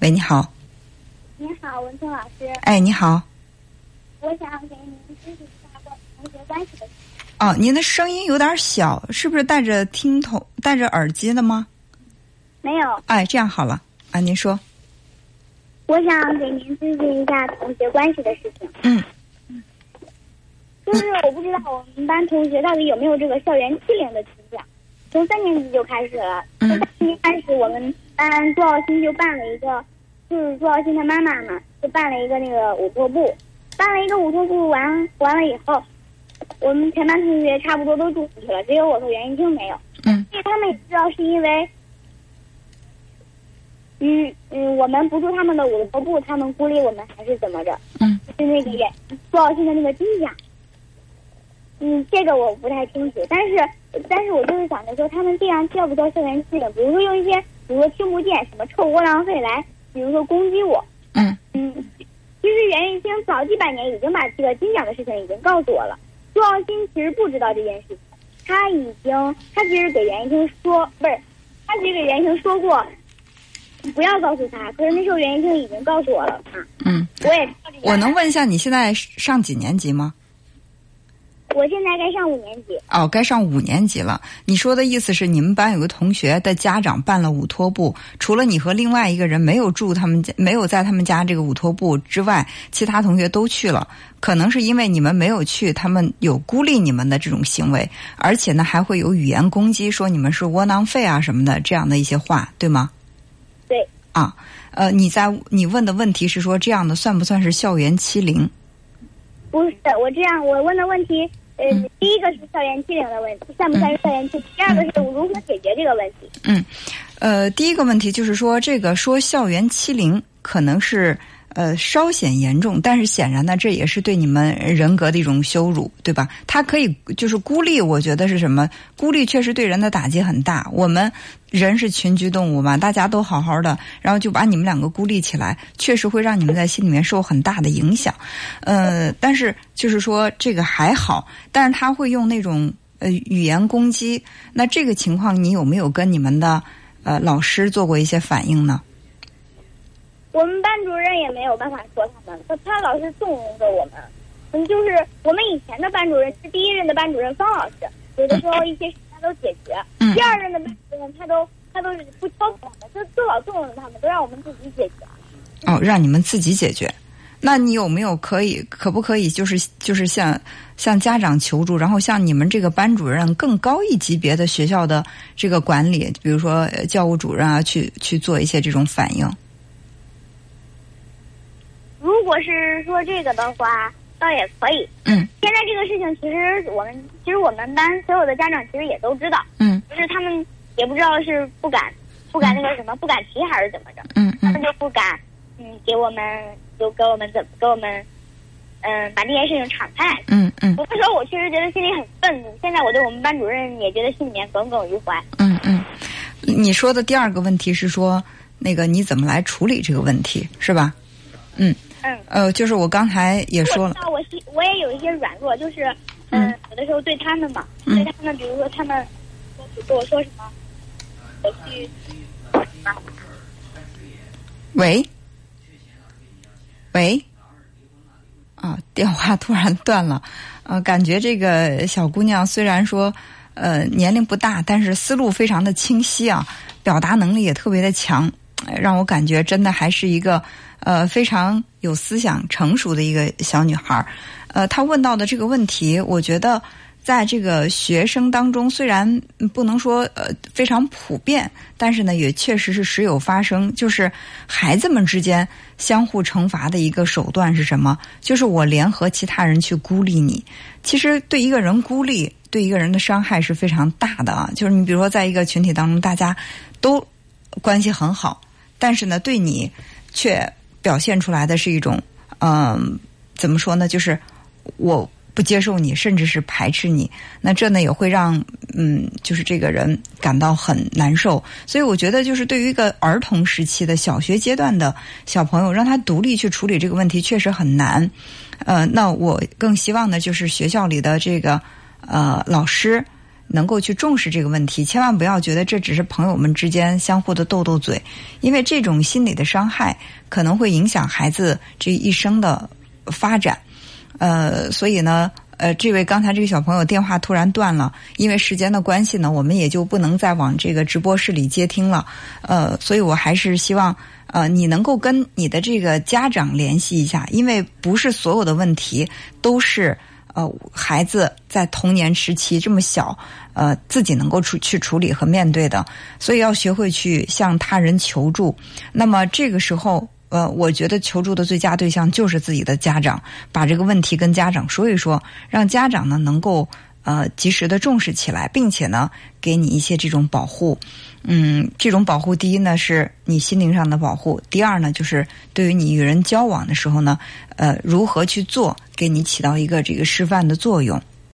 喂，你好。你好，文聪老师。哎，你好。我想给您咨询一下关于同学关系的事。哦，您的声音有点小，是不是戴着听筒、戴着耳机的吗？没有。哎，这样好了。啊，您说。我想给您咨询一下同学关系的事情。嗯。就是我不知道我们班同学到底有没有这个校园欺凌的倾向。从三年级就开始了。从三年级开始，我们班朱耀新就办了一个，就是朱耀新的妈妈嘛，就办了一个那个午托部。办了一个午托部完完了以后，我们全班同学差不多都住进去了，只有我和袁一清没有。嗯。因为他们也知道是因为，嗯嗯，我们不住他们的舞托部，他们孤立我们还是怎么着？嗯。是那个袁朱耀新的那个亲家。嗯，这个我不太清楚，但是但是我就是想着说，他们这样叫不叫校园欺凌？比如说用一些，比如说听不见什么臭窝囊废来，比如说攻击我。嗯。嗯，其实袁玉清早几百年已经把这个金奖的事情已经告诉我了。朱傲新其实不知道这件事情，他已经他其实给袁玉清说，不是，他其实给袁玉清说过，不要告诉他。可是那时候袁玉清已经告诉我了啊。嗯。我也。我能问一下你现在上几年级吗？我现在该上五年级哦，该上五年级了。你说的意思是，你们班有个同学的家长办了舞托部，除了你和另外一个人没有住他们家，没有在他们家这个舞托部之外，其他同学都去了。可能是因为你们没有去，他们有孤立你们的这种行为，而且呢，还会有语言攻击，说你们是窝囊废啊什么的这样的一些话，对吗？对。啊，呃，你在你问的问题是说这样的算不算是校园欺凌？不是，我这样我问的问题。呃，第一个是校园欺凌的问题，算不算是校园欺凌？第二个是如何解决这个问题？嗯，呃，第一个问题就是说，这个说校园欺凌可能是呃稍显严重，但是显然呢，这也是对你们人格的一种羞辱，对吧？他可以就是孤立，我觉得是什么？孤立确实对人的打击很大。我们人是群居动物嘛，大家都好好的，然后就把你们两个孤立起来，确实会让你们在心里面受很大的影响。呃，但是就是说这个还好，但是他会用那种呃语言攻击。那这个情况，你有没有跟你们的呃老师做过一些反应呢？我们班主任也没有办法说他们，他他老是纵容着我们。嗯，就是我们以前的班主任是第一任的班主任方老师，有的时候一些事情他都解决。嗯。第二任的班主任他都他都是不挑我们，就就老纵容他们，都让我们自己解决。哦，让你们自己解决。那你有没有可以可不可以就是就是向向家长求助，然后向你们这个班主任更高一级别的学校的这个管理，比如说教务主任啊，去去做一些这种反应？如果是说这个的话，倒也可以。嗯。现在这个事情，其实我们其实我们班所有的家长其实也都知道。嗯。就是他们也不知道是不敢不敢那个什么不敢提还是怎么着。嗯嗯。他们就不敢嗯给我们就给我们怎给我们嗯把这件事情敞开。嗯嗯。有的时候我确实觉得心里很愤怒，现在我对我们班主任也觉得心里面耿耿于怀。嗯嗯。你说的第二个问题是说那个你怎么来处理这个问题是吧？嗯。嗯，呃，就是我刚才也说了，我我我也有一些软弱，就是嗯，有的时候对他们嘛，对他们，比如说他们跟我说什么，我去喂，喂，啊，电话突然断了，呃，感觉这个小姑娘虽然说呃年龄不大，但是思路非常的清晰啊，表达能力也特别的强，让我感觉真的还是一个。呃，非常有思想、成熟的一个小女孩儿。呃，她问到的这个问题，我觉得在这个学生当中，虽然不能说呃非常普遍，但是呢，也确实是时有发生。就是孩子们之间相互惩罚的一个手段是什么？就是我联合其他人去孤立你。其实对一个人孤立，对一个人的伤害是非常大的啊。就是你比如说，在一个群体当中，大家都关系很好，但是呢，对你却。表现出来的是一种，嗯，怎么说呢？就是我不接受你，甚至是排斥你。那这呢也会让，嗯，就是这个人感到很难受。所以我觉得，就是对于一个儿童时期的小学阶段的小朋友，让他独立去处理这个问题，确实很难。呃，那我更希望的就是学校里的这个呃老师，能够去重视这个问题，千万不要觉得这只是朋友们之间相互的斗斗嘴，因为这种心理的伤害可能会影响孩子这一生的发展。呃，所以呢，呃，这位刚才这个小朋友电话突然断了，因为时间的关系呢，我们也就不能再往这个直播室里接听了。呃，所以我还是希望呃你能够跟你的这个家长联系一下，因为不是所有的问题都是。呃，孩子在童年时期这么小，呃，自己能够处去处理和面对的，所以要学会去向他人求助。那么这个时候，呃，我觉得求助的最佳对象就是自己的家长，把这个问题跟家长说一说，让家长呢能够呃及时的重视起来，并且呢给你一些这种保护。嗯，这种保护，第一呢是你心灵上的保护，第二呢就是对于你与人交往的时候呢，呃，如何去做，给你起到一个这个示范的作用。